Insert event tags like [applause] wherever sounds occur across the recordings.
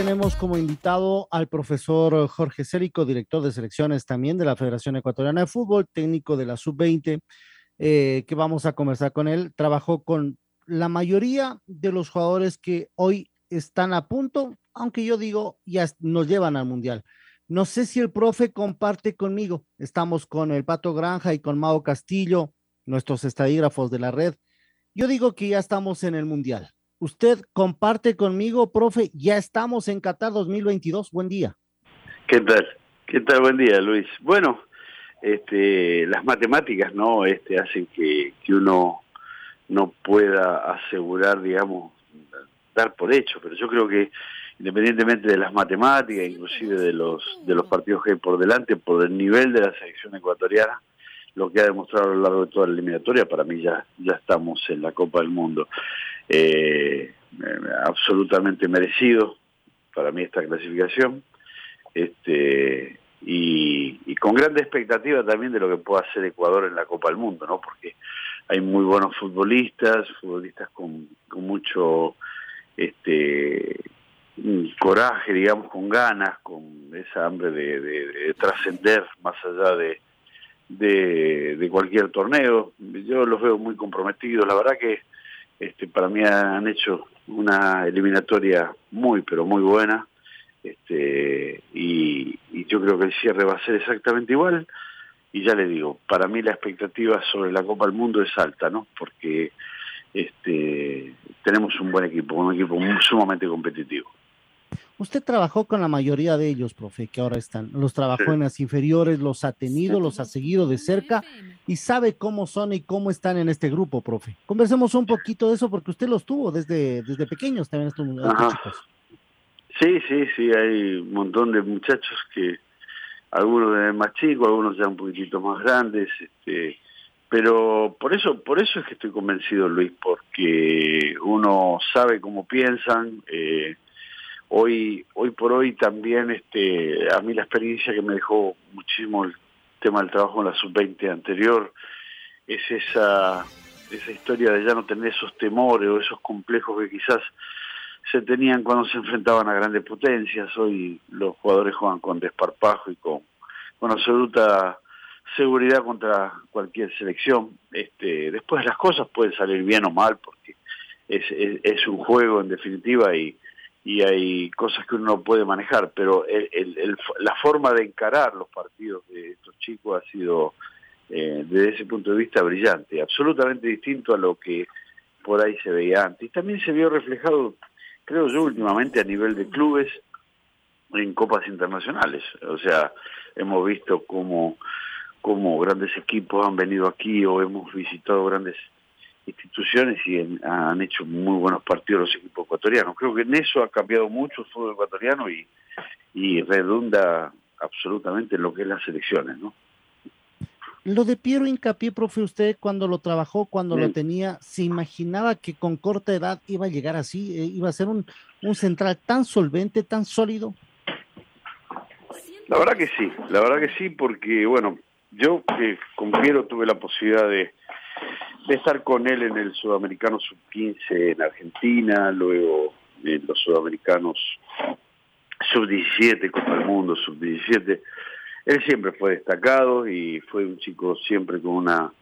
tenemos como invitado al profesor Jorge Cérico, director de selecciones también de la Federación Ecuatoriana de Fútbol, técnico de la Sub-20, eh, que vamos a conversar con él. Trabajó con la mayoría de los jugadores que hoy están a punto, aunque yo digo, ya nos llevan al Mundial. No sé si el profe comparte conmigo. Estamos con el Pato Granja y con Mao Castillo, nuestros estadígrafos de la red. Yo digo que ya estamos en el Mundial. Usted comparte conmigo, profe, ya estamos en Qatar 2022. Buen día. ¿Qué tal? ¿Qué tal? Buen día, Luis. Bueno, este, las matemáticas no este, hacen que, que uno no pueda asegurar, digamos, dar por hecho, pero yo creo que independientemente de las matemáticas, inclusive de los de los partidos que hay por delante, por el nivel de la selección ecuatoriana, lo que ha demostrado a lo largo de toda la eliminatoria, para mí ya, ya estamos en la Copa del Mundo. Eh, absolutamente merecido para mí esta clasificación este y, con grande expectativa también de lo que pueda hacer Ecuador en la Copa del Mundo, ¿no? Porque hay muy buenos futbolistas, futbolistas con, mucho este coraje, digamos, con ganas, con esa hambre de, trascender más allá de, de, de, cualquier torneo. Yo los veo muy comprometidos. La verdad que este, para mí han hecho una eliminatoria muy, pero muy buena. Este, y, yo creo que el cierre va a ser exactamente igual. Y ya le digo, para mí la expectativa sobre la Copa del Mundo es alta, ¿no? Porque este, tenemos un buen equipo, un equipo sumamente competitivo. Usted trabajó con la mayoría de ellos, profe, que ahora están. Los trabajó en las inferiores, los ha tenido, los ha seguido de cerca y sabe cómo son y cómo están en este grupo, profe. Conversemos un poquito de eso porque usted los tuvo desde, desde pequeños también estos, chicos. Sí, sí, sí, hay un montón de muchachos que algunos más chicos, algunos ya un poquitito más grandes, este, pero por eso, por eso es que estoy convencido, Luis, porque uno sabe cómo piensan, eh, hoy hoy por hoy también este a mí la experiencia que me dejó muchísimo el tema del trabajo en la sub-20 anterior es esa esa historia de ya no tener esos temores o esos complejos que quizás se tenían cuando se enfrentaban a grandes potencias. Hoy los jugadores juegan con desparpajo y con con absoluta seguridad contra cualquier selección. Este después las cosas pueden salir bien o mal porque es, es un juego en definitiva y y hay cosas que uno no puede manejar, pero el, la forma de encarar los partidos de estos chicos ha sido, eh, desde ese punto de vista, brillante, absolutamente distinto a lo que por ahí se veía antes. Y también se vio reflejado, creo yo, últimamente a nivel de clubes en copas internacionales. O sea, hemos visto cómo, cómo grandes equipos han venido aquí o hemos visitado grandes instituciones y han hecho muy buenos partidos los equipos ecuatorianos. Creo que en eso ha cambiado mucho el fútbol ecuatoriano y, y redunda absolutamente en lo que es las elecciones, ¿no? Lo de Piero Hincapié, profe, usted cuando lo trabajó, cuando lo tenía, ¿se imaginaba que con corta edad iba a llegar así? Eh, ¿Iba a ser un, un central tan solvente, tan sólido? La verdad que sí, la verdad que sí, porque, bueno, yo que con Piero tuve la posibilidad de, de estar con él en el Sudamericano Sub-15 en Argentina, luego en los Sudamericanos Sub-17, Copa del Mundo Sub-17. Él siempre fue destacado y fue un chico siempre con una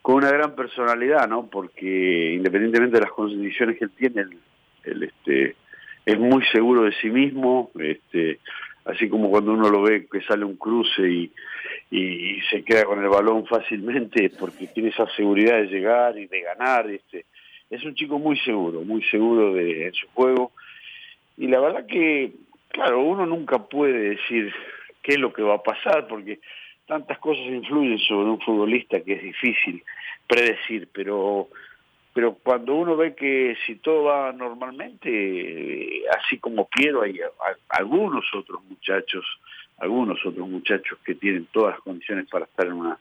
con una gran personalidad, ¿no? Porque independientemente de las condiciones que él tiene, él, este, es muy seguro de sí mismo, este, así como cuando uno lo ve que sale un cruce y, se queda con el balón fácilmente porque tiene esa seguridad de llegar y de ganar, este, es un chico muy seguro, muy seguro de su juego. Y la verdad que, claro, uno nunca puede decir qué es lo que va a pasar, porque tantas cosas influyen sobre un futbolista que es difícil predecir, pero pero cuando uno ve que si todo va normalmente, eh, así como quiero, hay algunos otros muchachos, algunos otros muchachos que tienen todas las condiciones para estar en una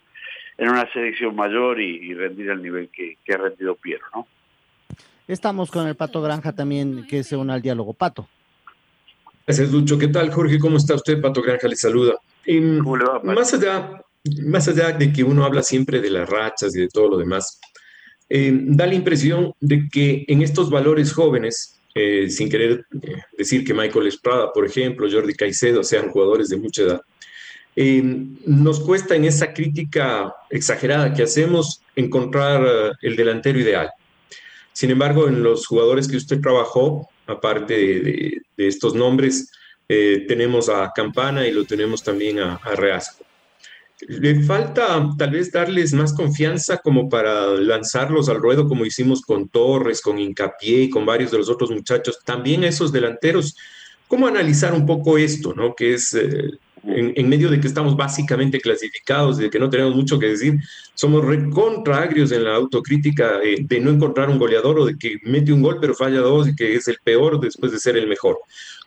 en una selección mayor y, rendir al nivel que, ha rendido Piero, ¿no? Estamos con el Pato Granja también, que se une al diálogo. Pato. Gracias, Lucho. ¿Qué tal, Jorge? ¿Cómo está usted? Pato Granja le saluda. ¿Cómo le va, más, allá, más allá de que uno habla siempre de las rachas y de todo lo demás, eh, da la impresión de que en estos valores jóvenes, eh, sin querer eh, decir que Michael Estrada, por ejemplo, Jordi Caicedo sean jugadores de mucha edad, nos cuesta en esa crítica exagerada que hacemos encontrar el delantero ideal. Sin embargo, en los jugadores que usted trabajó, aparte de, estos nombres, tenemos a Campana y lo tenemos también a, a Reasco. Le falta tal vez darles más confianza como para lanzarlos al ruedo como hicimos con Torres, con Incapié y con varios de los otros muchachos, también esos delanteros. ¿Cómo analizar un poco esto, no? Que es eh, en, medio de que estamos básicamente clasificados, de que no tenemos mucho que decir, somos recontra agrios en la autocrítica de no encontrar un goleador o de que mete un gol pero falla dos y que es el peor después de ser el mejor.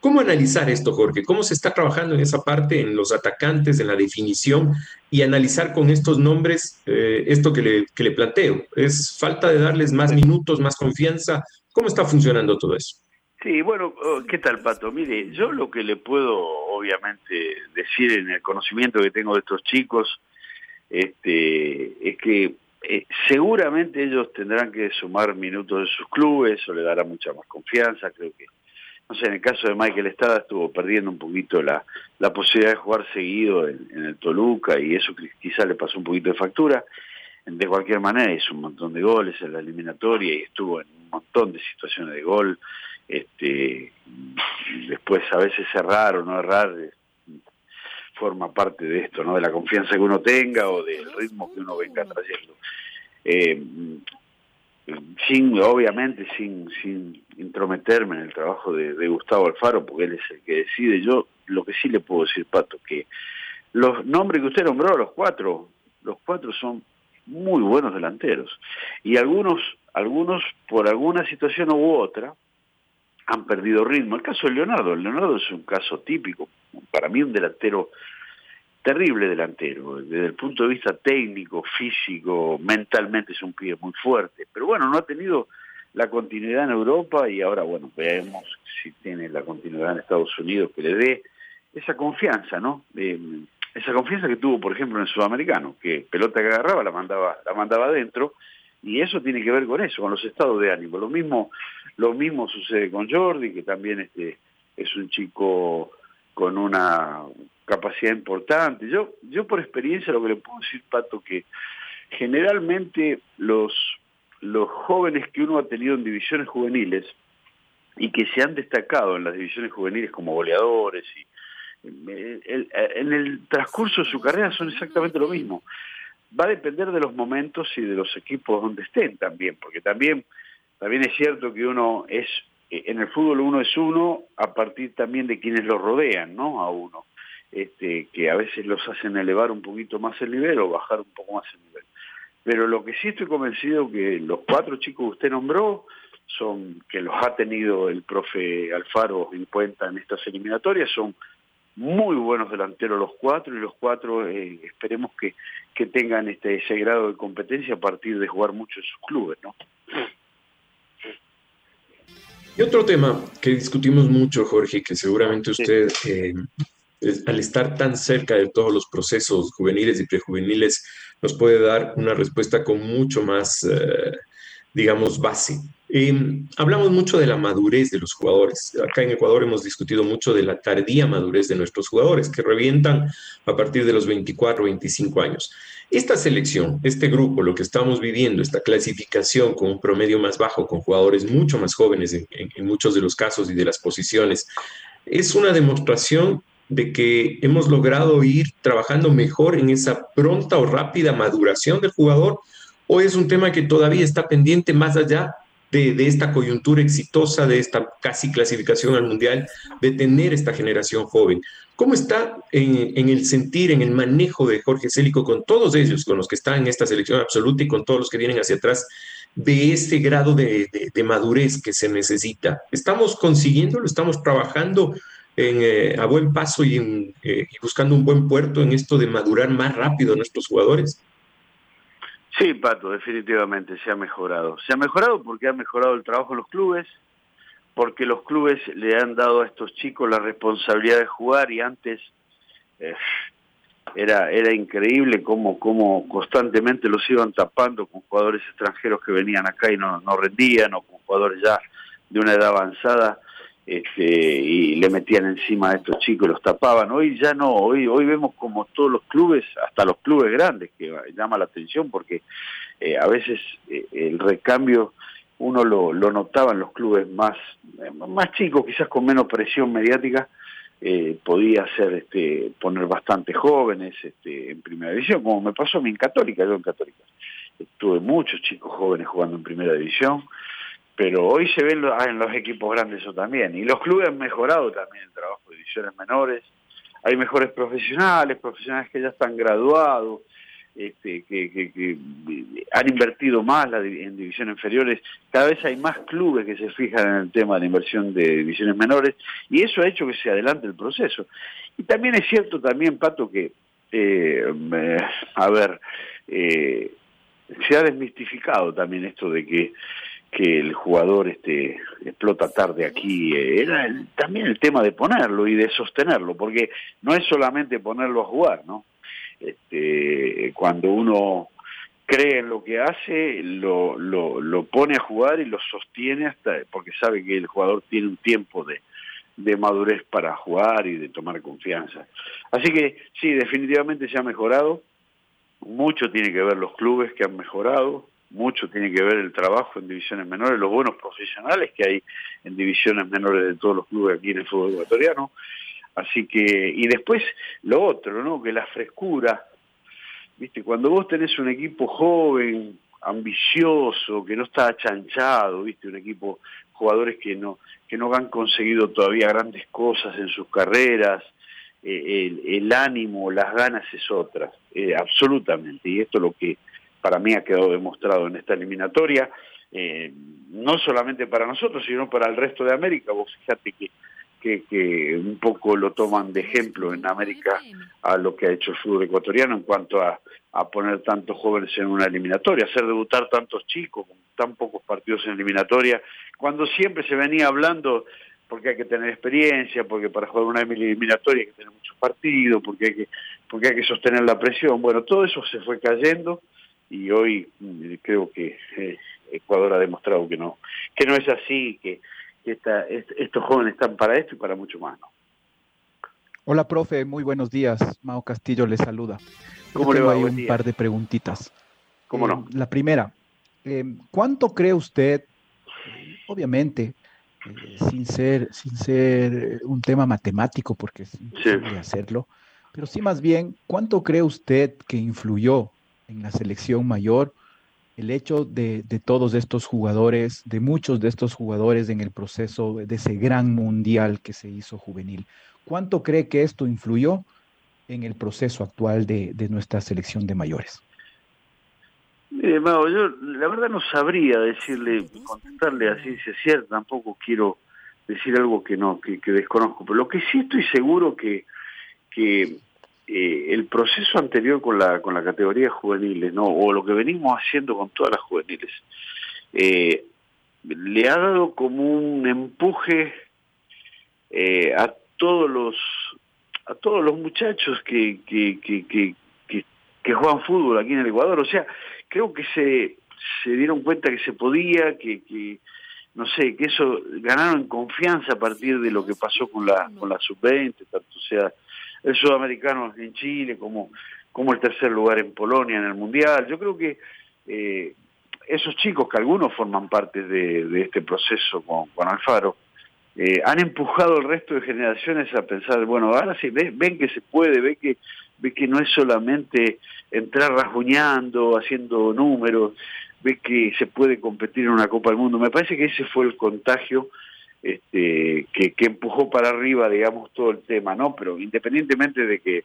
¿Cómo analizar esto, Jorge? ¿Cómo se está trabajando en esa parte, en los atacantes, en la definición y analizar con estos nombres eh, esto que le, que le planteo? ¿Es falta de darles más minutos, más confianza? ¿Cómo está funcionando todo eso? Sí, bueno, oh, ¿qué tal, Pato? Mire, yo lo que le puedo, obviamente, decir en el conocimiento que tengo de estos chicos, este, es que eh, seguramente ellos tendrán que sumar minutos de sus clubes, eso le dará mucha más confianza, creo que no sé, en el caso de Michael Estrada estuvo perdiendo un poquito la, la posibilidad de jugar seguido en, el Toluca y eso quizá le pasó un poquito de factura. De cualquier manera hizo un montón de goles en la eliminatoria y estuvo en un montón de situaciones de gol. Este, después a veces cerrar o no errar eh, forma parte de esto, ¿no? De la confianza que uno tenga o del ritmo que uno venga trayendo. Eh, sin obviamente sin sin intrometerme en el trabajo de, Gustavo Alfaro porque él es el que decide yo lo que sí le puedo decir Pato que los nombres que usted nombró los cuatro los cuatro son muy buenos delanteros y algunos algunos por alguna situación u otra han perdido ritmo el caso de Leonardo Leonardo es un caso típico para mí un delantero terrible delantero, desde el punto de vista técnico, físico, mentalmente es un pibe muy fuerte, pero bueno, no ha tenido la continuidad en Europa y ahora, bueno, veamos si tiene la continuidad en Estados Unidos que le dé esa confianza, ¿no? esa confianza que tuvo, por ejemplo, en el sudamericano, que pelota que agarraba la mandaba, la mandaba adentro, y eso tiene que ver con eso, con los estados de ánimo. Lo mismo, lo mismo sucede con Jordi, que también este, es un chico con una capacidad importante. Yo, yo por experiencia lo que le puedo decir, Pato, que generalmente los, los jóvenes que uno ha tenido en divisiones juveniles y que se han destacado en las divisiones juveniles como goleadores y en el transcurso de su carrera son exactamente lo mismo. Va a depender de los momentos y de los equipos donde estén también, porque también, también es cierto que uno es, en el fútbol uno es uno a partir también de quienes lo rodean, ¿no? A uno este, que a veces los hacen elevar un poquito más el nivel o bajar un poco más el nivel. Pero lo que sí estoy convencido que los cuatro chicos que usted nombró son que los ha tenido el profe Alfaro en cuenta en estas eliminatorias, son muy buenos delanteros los cuatro y los cuatro eh, esperemos que, que tengan este, ese grado de competencia a partir de jugar mucho en sus clubes, ¿no? Y otro tema que discutimos mucho, Jorge, que seguramente usted eh, al estar tan cerca de todos los procesos juveniles y prejuveniles, nos puede dar una respuesta con mucho más, eh, digamos, base. Hablamos mucho de la madurez de los jugadores. Acá en Ecuador hemos discutido mucho de la tardía madurez de nuestros jugadores, que revientan a partir de los 24, 25 años. Esta selección, este grupo, lo que estamos viviendo, esta clasificación con un promedio más bajo, con jugadores mucho más jóvenes en muchos de los casos y de las posiciones, es una demostración de que hemos logrado ir trabajando mejor en esa pronta o rápida maduración del jugador o es un tema que todavía está pendiente más allá de, esta coyuntura exitosa, de esta casi clasificación al Mundial, de tener esta generación joven. ¿Cómo está en, el sentir, en el manejo de Jorge Célico con todos ellos, con los que están en esta selección absoluta y con todos los que vienen hacia atrás, de ese grado de, madurez que se necesita? ¿Estamos consiguiéndolo? ¿Estamos trabajando eh, a buen paso y, eh, y buscando un buen puerto en esto de madurar más rápido a nuestros jugadores? Sí, Pato, definitivamente se ha mejorado. Se ha mejorado porque ha mejorado el trabajo en los clubes, porque los clubes le han dado a estos chicos la responsabilidad de jugar y antes eh, era, era increíble cómo, cómo constantemente los iban tapando con jugadores extranjeros que venían acá y no, no rendían o con jugadores ya de una edad avanzada este, y le metían encima a estos chicos, los tapaban. Hoy ya no, hoy, hoy vemos como todos los clubes, hasta los clubes grandes, que llama la atención porque eh, a veces eh, el recambio uno lo, lo, notaba en los clubes más, más chicos, quizás con menos presión mediática, eh, podía ser este, poner bastante jóvenes este, en primera división, como me pasó a mí en Católica, yo en Católica. Tuve muchos chicos jóvenes jugando en primera división, pero hoy se ven ah, en los equipos grandes eso también. Y los clubes han mejorado también el trabajo de divisiones menores. Hay mejores profesionales, profesionales que ya están graduados, este, que, han invertido más en divisiones inferiores. Cada vez hay más clubes que se fijan en el tema de la inversión de divisiones menores y eso ha hecho que se adelante el proceso. Y también es cierto también, Pato, que, eh, a ver, eh, se ha desmistificado también esto de que que el jugador este explota tarde aquí eh, era también el tema de ponerlo y de sostenerlo porque no es solamente ponerlo a jugar no este, cuando uno cree en lo que hace lo, lo, lo pone a jugar y lo sostiene hasta porque sabe que el jugador tiene un tiempo de, de madurez para jugar y de tomar confianza. Así que sí definitivamente se ha mejorado. Mucho tiene que ver los clubes que han mejorado mucho tiene que ver el trabajo en divisiones menores, los buenos profesionales que hay en divisiones menores de todos los clubes aquí en el fútbol ecuatoriano. Así que, y después lo otro, ¿no? Que la frescura, viste, cuando vos tenés un equipo joven, ambicioso, que no está achanchado, viste, un equipo, jugadores que no, que no han conseguido todavía grandes cosas en sus carreras, eh, el, ánimo, las ganas es otra, eh, absolutamente, y esto es lo que para mí ha quedado demostrado en esta eliminatoria, eh, no solamente para nosotros, sino para el resto de América. Vos fíjate que, que, un poco lo toman de ejemplo en América a lo que ha hecho el fútbol ecuatoriano en cuanto a, a poner tantos jóvenes en una eliminatoria, hacer debutar tantos chicos con tan pocos partidos en eliminatoria, cuando siempre se venía hablando porque hay que tener experiencia, porque para jugar una eliminatoria hay que tener muchos partidos, porque hay que, porque hay que sostener la presión. Bueno, todo eso se fue cayendo y hoy mm, creo que eh, Ecuador ha demostrado que no que no es así que, estos jóvenes están para esto y para mucho más Hola profe, muy buenos días. Mao Castillo le saluda. ¿Cómo le va? Hay un par de preguntitas. ¿Cómo no? Eh, la primera, eh, ¿cuánto cree usted, obviamente, sin ser sin ser un tema matemático porque es imposible hacerlo, pero sí más bien, ¿cuánto cree usted que influyó en la selección mayor, el hecho de, todos estos jugadores, de muchos de estos jugadores en el proceso de ese gran mundial que se hizo juvenil. ¿Cuánto cree que esto influyó en el proceso actual de, nuestra selección de mayores? Eh, yo la verdad no sabría decirle, contestarle así si es cierto, tampoco quiero decir algo que no, que, que desconozco, pero lo que sí estoy seguro que, que eh, el proceso anterior con la, con la categoría juveniles, ¿no? o lo que venimos haciendo con todas las juveniles, eh, le ha dado como un empuje eh, a todos los a todos los muchachos que, que, que, que, juegan fútbol aquí en el Ecuador. O sea, creo que se, se dieron cuenta que se podía, que, que no sé, que eso ganaron confianza a partir de lo que pasó con la, con la sub-20, tanto sea el sudamericano en Chile, como, como el tercer lugar en Polonia en el Mundial. Yo creo que eh, esos chicos, que algunos forman parte de, este proceso con, con Alfaro, eh, han empujado al resto de generaciones a pensar, bueno, ahora sí, ven, ven que se puede, ven que, ven que no es solamente entrar rasguñando, haciendo números, ve que se puede competir en una Copa del Mundo. Me parece que ese fue el contagio este, que, empujó para arriba, digamos, todo el tema, ¿no? Pero independientemente de que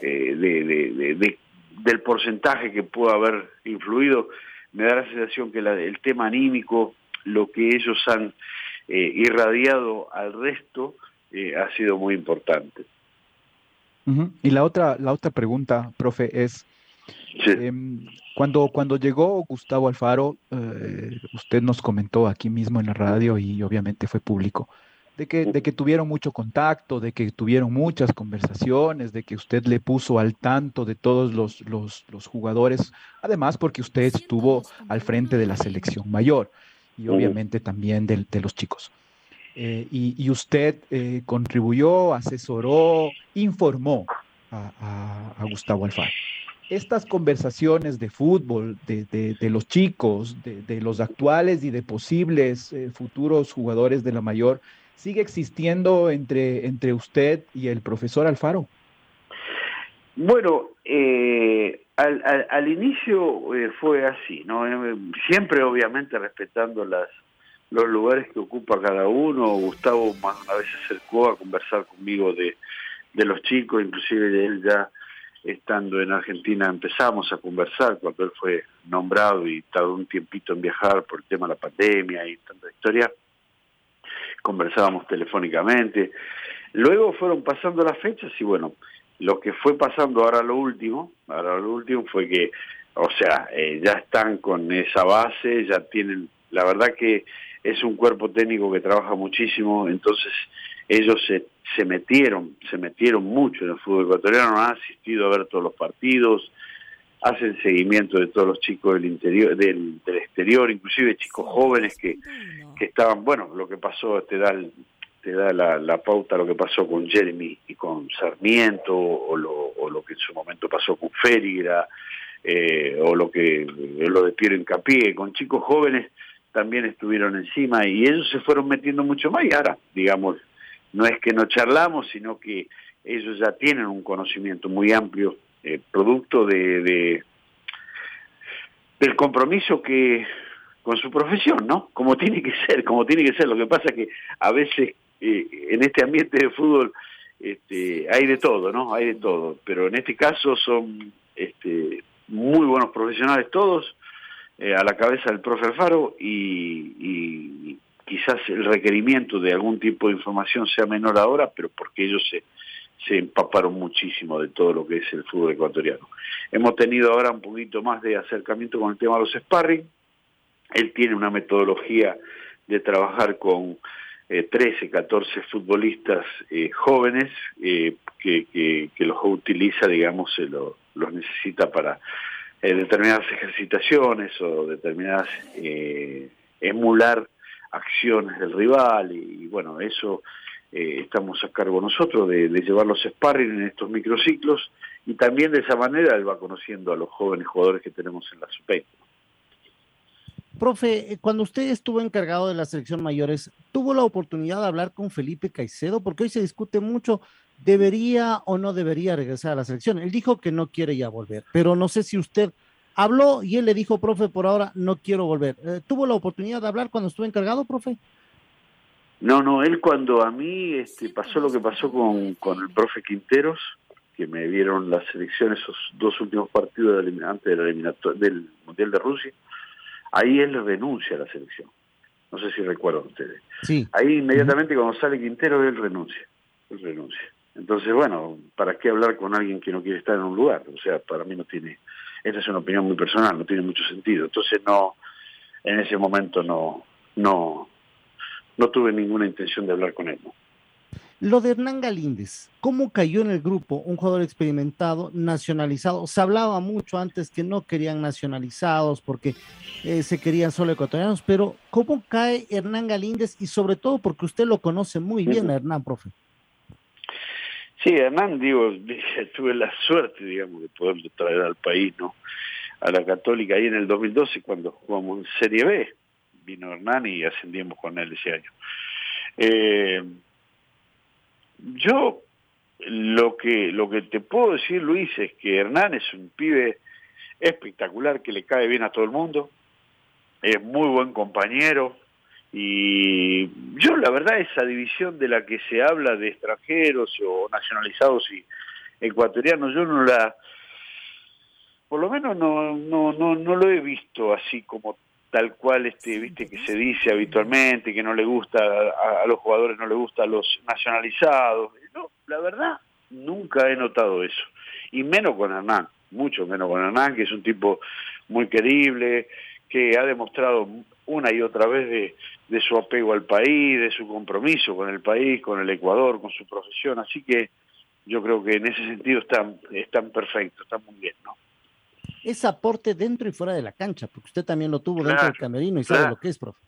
eh, de, del porcentaje que pueda haber influido, me da la sensación que el tema anímico, lo que ellos han eh, irradiado al resto, eh, ha sido muy importante. Y la otra, la otra pregunta, profe, es em, cuando, cuando llegó Gustavo Alfaro, eh, usted nos comentó aquí mismo en la radio y obviamente fue público, de que, de que tuvieron mucho contacto, de que tuvieron muchas conversaciones, de que usted le puso al tanto de todos los, los, los jugadores, además porque usted estuvo al frente de la selección mayor y obviamente también de, de los chicos. Eh, y, usted eh, contribuyó, asesoró, informó a, Gustavo Alfaro. Estas conversaciones de fútbol, de, los chicos, de, los actuales y de posibles eh, futuros jugadores de la mayor, ¿sigue existiendo entre, entre usted y el profesor Alfaro? Bueno, al, al, inicio fue así, ¿no? Siempre obviamente respetando las, los lugares que ocupa cada uno. Gustavo más una vez se acercó a conversar conmigo de, de los chicos, inclusive de él ya estando en Argentina empezamos a conversar cuando él fue nombrado y tardó un tiempito en viajar por el tema de la pandemia y tanta historia. Conversábamos telefónicamente. Luego fueron pasando las fechas y bueno, lo que fue pasando ahora lo último, ahora lo último fue que, o sea, eh, ya están con esa base, ya tienen, la verdad que es un cuerpo técnico que trabaja muchísimo, entonces ellos se, se metieron, se metieron mucho en el fútbol ecuatoriano, han asistido a ver todos los partidos, hacen seguimiento de todos los chicos del interior, del, exterior, inclusive chicos jóvenes que, que estaban, bueno, lo que pasó te da te da la, la, pauta lo que pasó con Jeremy y con Sarmiento, o lo, o lo que en su momento pasó con Férigra, eh, o lo que lo de Piero Incapié, con chicos jóvenes también estuvieron encima y ellos se fueron metiendo mucho más y ahora, digamos, no es que no charlamos, sino que ellos ya tienen un conocimiento muy amplio, eh, producto de, del compromiso que con su profesión, ¿no? Como tiene que ser, como tiene que ser. Lo que pasa es que a veces eh, en este ambiente de fútbol este, hay de todo, ¿no? Hay de todo, pero en este caso son este, muy buenos profesionales todos, eh, a la cabeza del profe Alfaro y, quizás el requerimiento de algún tipo de información sea menor ahora, pero porque ellos se, se empaparon muchísimo de todo lo que es el fútbol ecuatoriano. Hemos tenido ahora un poquito más de acercamiento con el tema de los sparring. Él tiene una metodología de trabajar con 13, eh, 14 futbolistas eh, jóvenes que, que, los utiliza, digamos, se los necesita para eh, determinadas ejercitaciones o determinadas eh, emular acciones del rival y, bueno, eso eh, estamos a cargo nosotros de, llevar los sparring en estos microciclos y también de esa manera él va conociendo a los jóvenes jugadores que tenemos en la sub Profe, cuando usted estuvo encargado de la selección mayores, ¿tuvo la oportunidad de hablar con Felipe Caicedo? Porque hoy se discute mucho debería o no debería regresar a la selección. Él dijo que no quiere ya volver, pero no sé si usted habló y él le dijo, profe, por ahora no quiero volver. Eh, ¿Tuvo la oportunidad de hablar cuando estuvo encargado, profe? No, no, él cuando a mí este, pasó lo que pasó con, con el profe Quinteros, que me vieron la selección esos dos últimos partidos antes del Mundial de Rusia, ahí él renuncia a la selección. No sé si recuerdan ustedes. Sí. Ahí inmediatamente cuando sale Quintero, él renuncia. Él renuncia. Entonces, bueno, ¿para qué hablar con alguien que no quiere estar en un lugar? O sea, para mí no tiene, esa es una opinión muy personal, no tiene mucho sentido. Entonces, no, en ese momento no, no, no tuve ninguna intención de hablar con él. Lo de Hernán Galíndez, ¿cómo cayó en el grupo un jugador experimentado, nacionalizado? Se hablaba mucho antes que no querían nacionalizados porque eh, se querían solo ecuatorianos, pero ¿cómo cae Hernán Galíndez? Y sobre todo porque usted lo conoce muy bien, Hernán, profe. Sí, Hernán, digo, [laughs] tuve la suerte, digamos, de poder traer al país, ¿no? A la Católica ahí en el 2012 cuando jugamos en Serie B. Vino Hernán y ascendimos con él ese año. Eh, yo lo que lo que te puedo decir, Luis, es que Hernán es un pibe espectacular que le cae bien a todo el mundo, es muy buen compañero y yo la verdad esa división de la que se habla de extranjeros o nacionalizados y ecuatorianos, yo no la, por lo menos no, no, no, no lo he visto así como tal cual este viste que se dice habitualmente que no le gusta a, los jugadores no le gusta a los nacionalizados. No la verdad nunca he notado eso. Y menos con Hernán mucho menos con Hernán que es un tipo muy querible que ha demostrado una y otra vez de, de su apego al país de su compromiso con el país con el Ecuador con su profesión así que yo creo que en ese sentido están están perfectos están muy bien no es aporte dentro y fuera de la cancha, porque usted también lo tuvo dentro del camerino y sabe lo que es, profe.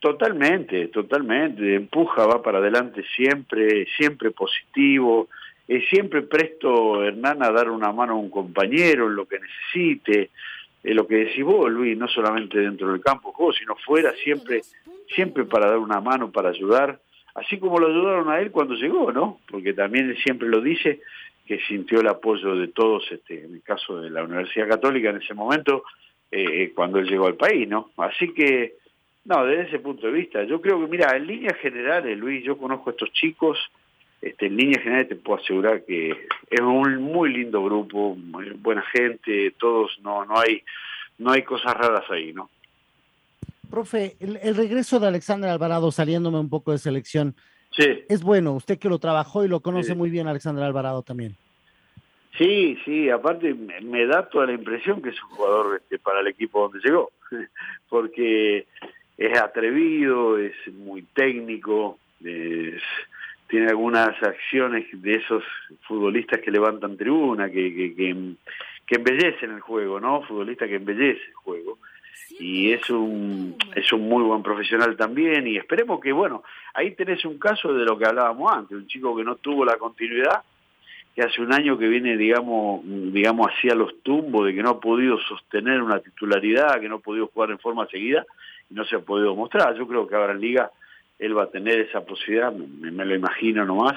Totalmente, totalmente. Empuja, va para adelante siempre, siempre positivo. Es siempre presto, Hernán, a dar una mano a un compañero en lo que necesite. Eh, lo que decís vos, Luis, no solamente dentro del campo, sino fuera, siempre, siempre para dar una mano, para ayudar. Así como lo ayudaron a él cuando llegó, ¿no? Porque también él siempre lo dice, que sintió el apoyo de todos, este, en el caso de la Universidad Católica en ese momento, eh, cuando él llegó al país, ¿no? Así que, no, desde ese punto de vista, yo creo que, mira, en líneas generales, Luis, yo conozco a estos chicos, este, en líneas generales te puedo asegurar que es un muy lindo grupo, buena gente, todos, no, no hay, no hay cosas raras ahí, ¿no? Profe, el, regreso de Alexander Alvarado saliéndome un poco de selección, Sí. Es bueno, usted que lo trabajó y lo conoce muy bien, Alexander Alvarado también. Sí, sí, aparte me da toda la impresión que es un jugador este, para el equipo donde llegó, [laughs] porque es atrevido, es muy técnico, tiene algunas acciones de esos futbolistas que levantan tribuna, que, que, embellecen el juego, ¿no? Futbolista que embellece el juego y es un, es un muy buen profesional también y esperemos que, bueno, ahí tenés un caso de lo que hablábamos antes, un chico que no tuvo la continuidad, que hace un año que viene, digamos, digamos hacia los tumbos, de que no ha podido sostener una titularidad, que no ha podido jugar en forma seguida y no se ha podido mostrar. Yo creo que ahora en Liga él va a tener esa posibilidad, me, lo imagino nomás,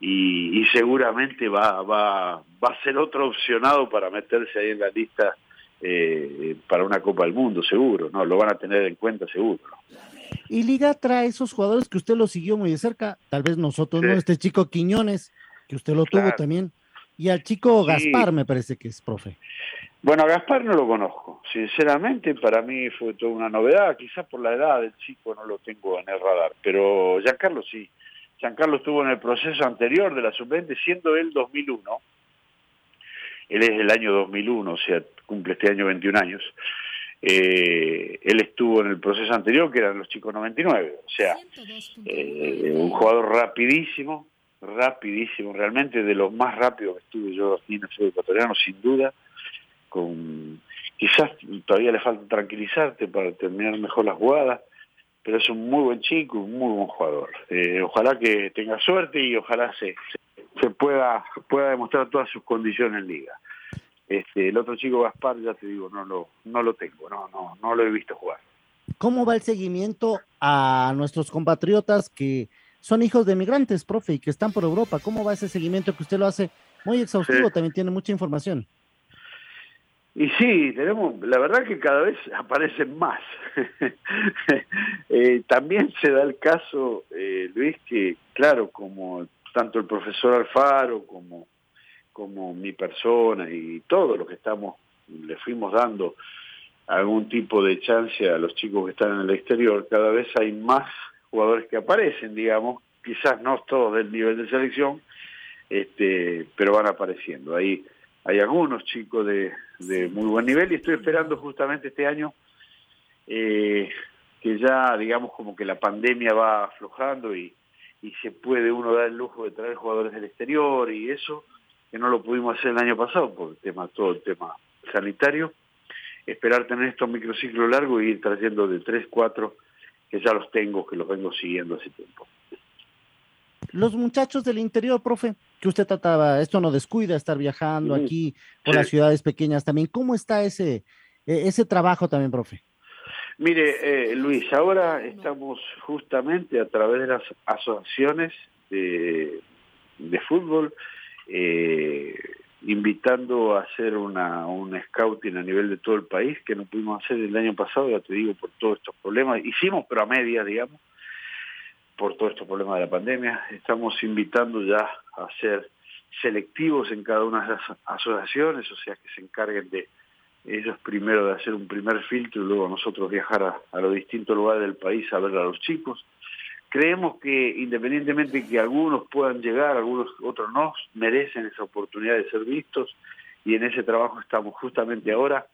y, y seguramente va, va, va a ser otro opcionado para meterse ahí en la lista eh, para una Copa del Mundo, seguro, ¿no? Lo van a tener en cuenta, seguro. Y Liga trae esos jugadores que usted lo siguió muy de cerca, tal vez nosotros no, este chico Quiñones, que usted lo tuvo también, y al chico Gaspar me parece que es profe. Bueno, a Gaspar no lo conozco, sinceramente para mí fue toda una novedad, quizás por la edad del chico no lo tengo en el radar, pero Giancarlo sí. Giancarlo estuvo en el proceso anterior de la sub-20, siendo él 2001, él es del año 2001, o sea, cumple este año 21 años. Eh, él estuvo en el proceso anterior, que eran los chicos 99, o sea, eh, un jugador rapidísimo, rapidísimo, realmente de los más rápidos que estuve yo en el fútbol sin duda, con quizás todavía le falta tranquilizarte para terminar mejor las jugadas, pero es un muy buen chico, un muy buen jugador. Eh, ojalá que tenga suerte y ojalá se, se pueda, pueda demostrar todas sus condiciones en liga. Este, el otro chico Gaspar, ya te digo, no lo, no lo tengo, no, no, no lo he visto jugar. ¿Cómo va el seguimiento a nuestros compatriotas que son hijos de migrantes, profe, y que están por Europa? ¿Cómo va ese seguimiento que usted lo hace muy exhaustivo? También tiene mucha información. Y sí, tenemos, la verdad que cada vez aparecen más. [laughs] Eh, también se da el caso, eh, Luis, que claro, como tanto el profesor Alfaro como, como mi persona y todo lo que estamos, le fuimos dando algún tipo de chance a los chicos que están en el exterior, cada vez hay más jugadores que aparecen, digamos, quizás no todos del nivel de selección, este, pero van apareciendo. Ahí hay algunos chicos de, de muy buen nivel y estoy esperando justamente este año eh, que ya, digamos, como que la pandemia va aflojando y, y se puede uno dar el lujo de traer jugadores del exterior y eso, que no lo pudimos hacer el año pasado por el tema, todo el tema sanitario, esperar tener estos microciclos largos y ir trayendo de 3, 4, que ya los tengo, que los vengo siguiendo hace tiempo. Los muchachos del interior, profe, que usted trataba, esto no descuida, estar viajando aquí por las ciudades pequeñas también, ¿cómo está ese, e, ese trabajo también, profe? Mire, eh, Luis, ahora estamos justamente a través de las asociaciones de, fútbol, eh, invitando a hacer una, un scouting a nivel de todo el país, que no pudimos hacer el año pasado, ya te digo, por todos estos problemas. Hicimos, pero a medias, digamos, por todos estos problemas de la pandemia. Estamos invitando ya a ser selectivos en cada una de las asociaciones, o sea, que se encarguen de ellos primero de hacer un primer filtro y luego nosotros viajar a, los distintos lugares del país a ver a los chicos. Creemos que independientemente de que algunos puedan llegar, algunos otros no, merecen esa oportunidad de ser vistos y en ese trabajo estamos justamente ahora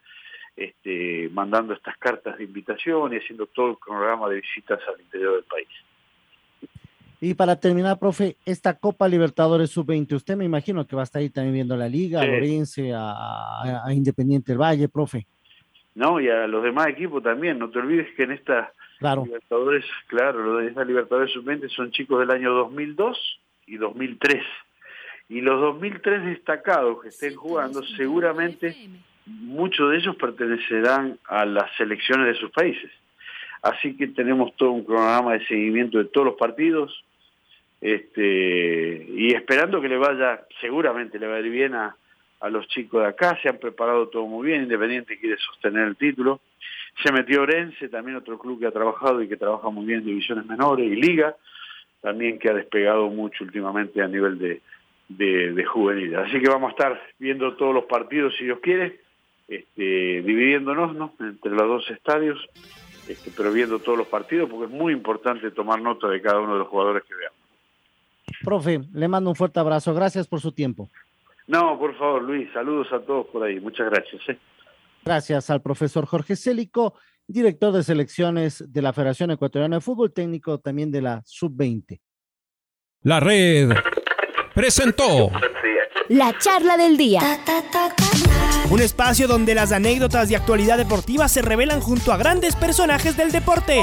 este, mandando estas cartas de invitación y haciendo todo el programa de visitas al interior del país. Y para terminar, profe, esta Copa Libertadores Sub-20, usted me imagino que va a estar ahí también viendo la Liga, a Lorense, a, a, Independiente del Valle, profe. No, y a los demás equipos también. No te olvides que en esta claro. Libertadores, claro, esta Libertadores Sub-20 son chicos del año 2002 y 2003. Y los 2003 destacados que estén jugando, seguramente muchos de ellos pertenecerán a las selecciones de sus países. Así que tenemos todo un programa de seguimiento de todos los partidos este, y esperando que le vaya, seguramente le va a ir bien a, a los chicos de acá, se han preparado todo muy bien, Independiente quiere sostener el título. Se metió Orense, también otro club que ha trabajado y que trabaja muy bien en divisiones menores, y Liga, también que ha despegado mucho últimamente a nivel de, de, juvenil. Así que vamos a estar viendo todos los partidos, si Dios quiere, este, dividiéndonos ¿no? entre los dos estadios este, pero viendo todos los partidos, porque es muy importante tomar nota de cada uno de los jugadores que veamos. Profe, le mando un fuerte abrazo. Gracias por su tiempo. No, por favor, Luis, saludos a todos por ahí. Muchas gracias. ¿eh? Gracias al profesor Jorge Célico, director de selecciones de la Federación Ecuatoriana de Fútbol, técnico también de la Sub-20. La red presentó la charla del día. Un espacio donde las anécdotas de actualidad deportiva se revelan junto a grandes personajes del deporte.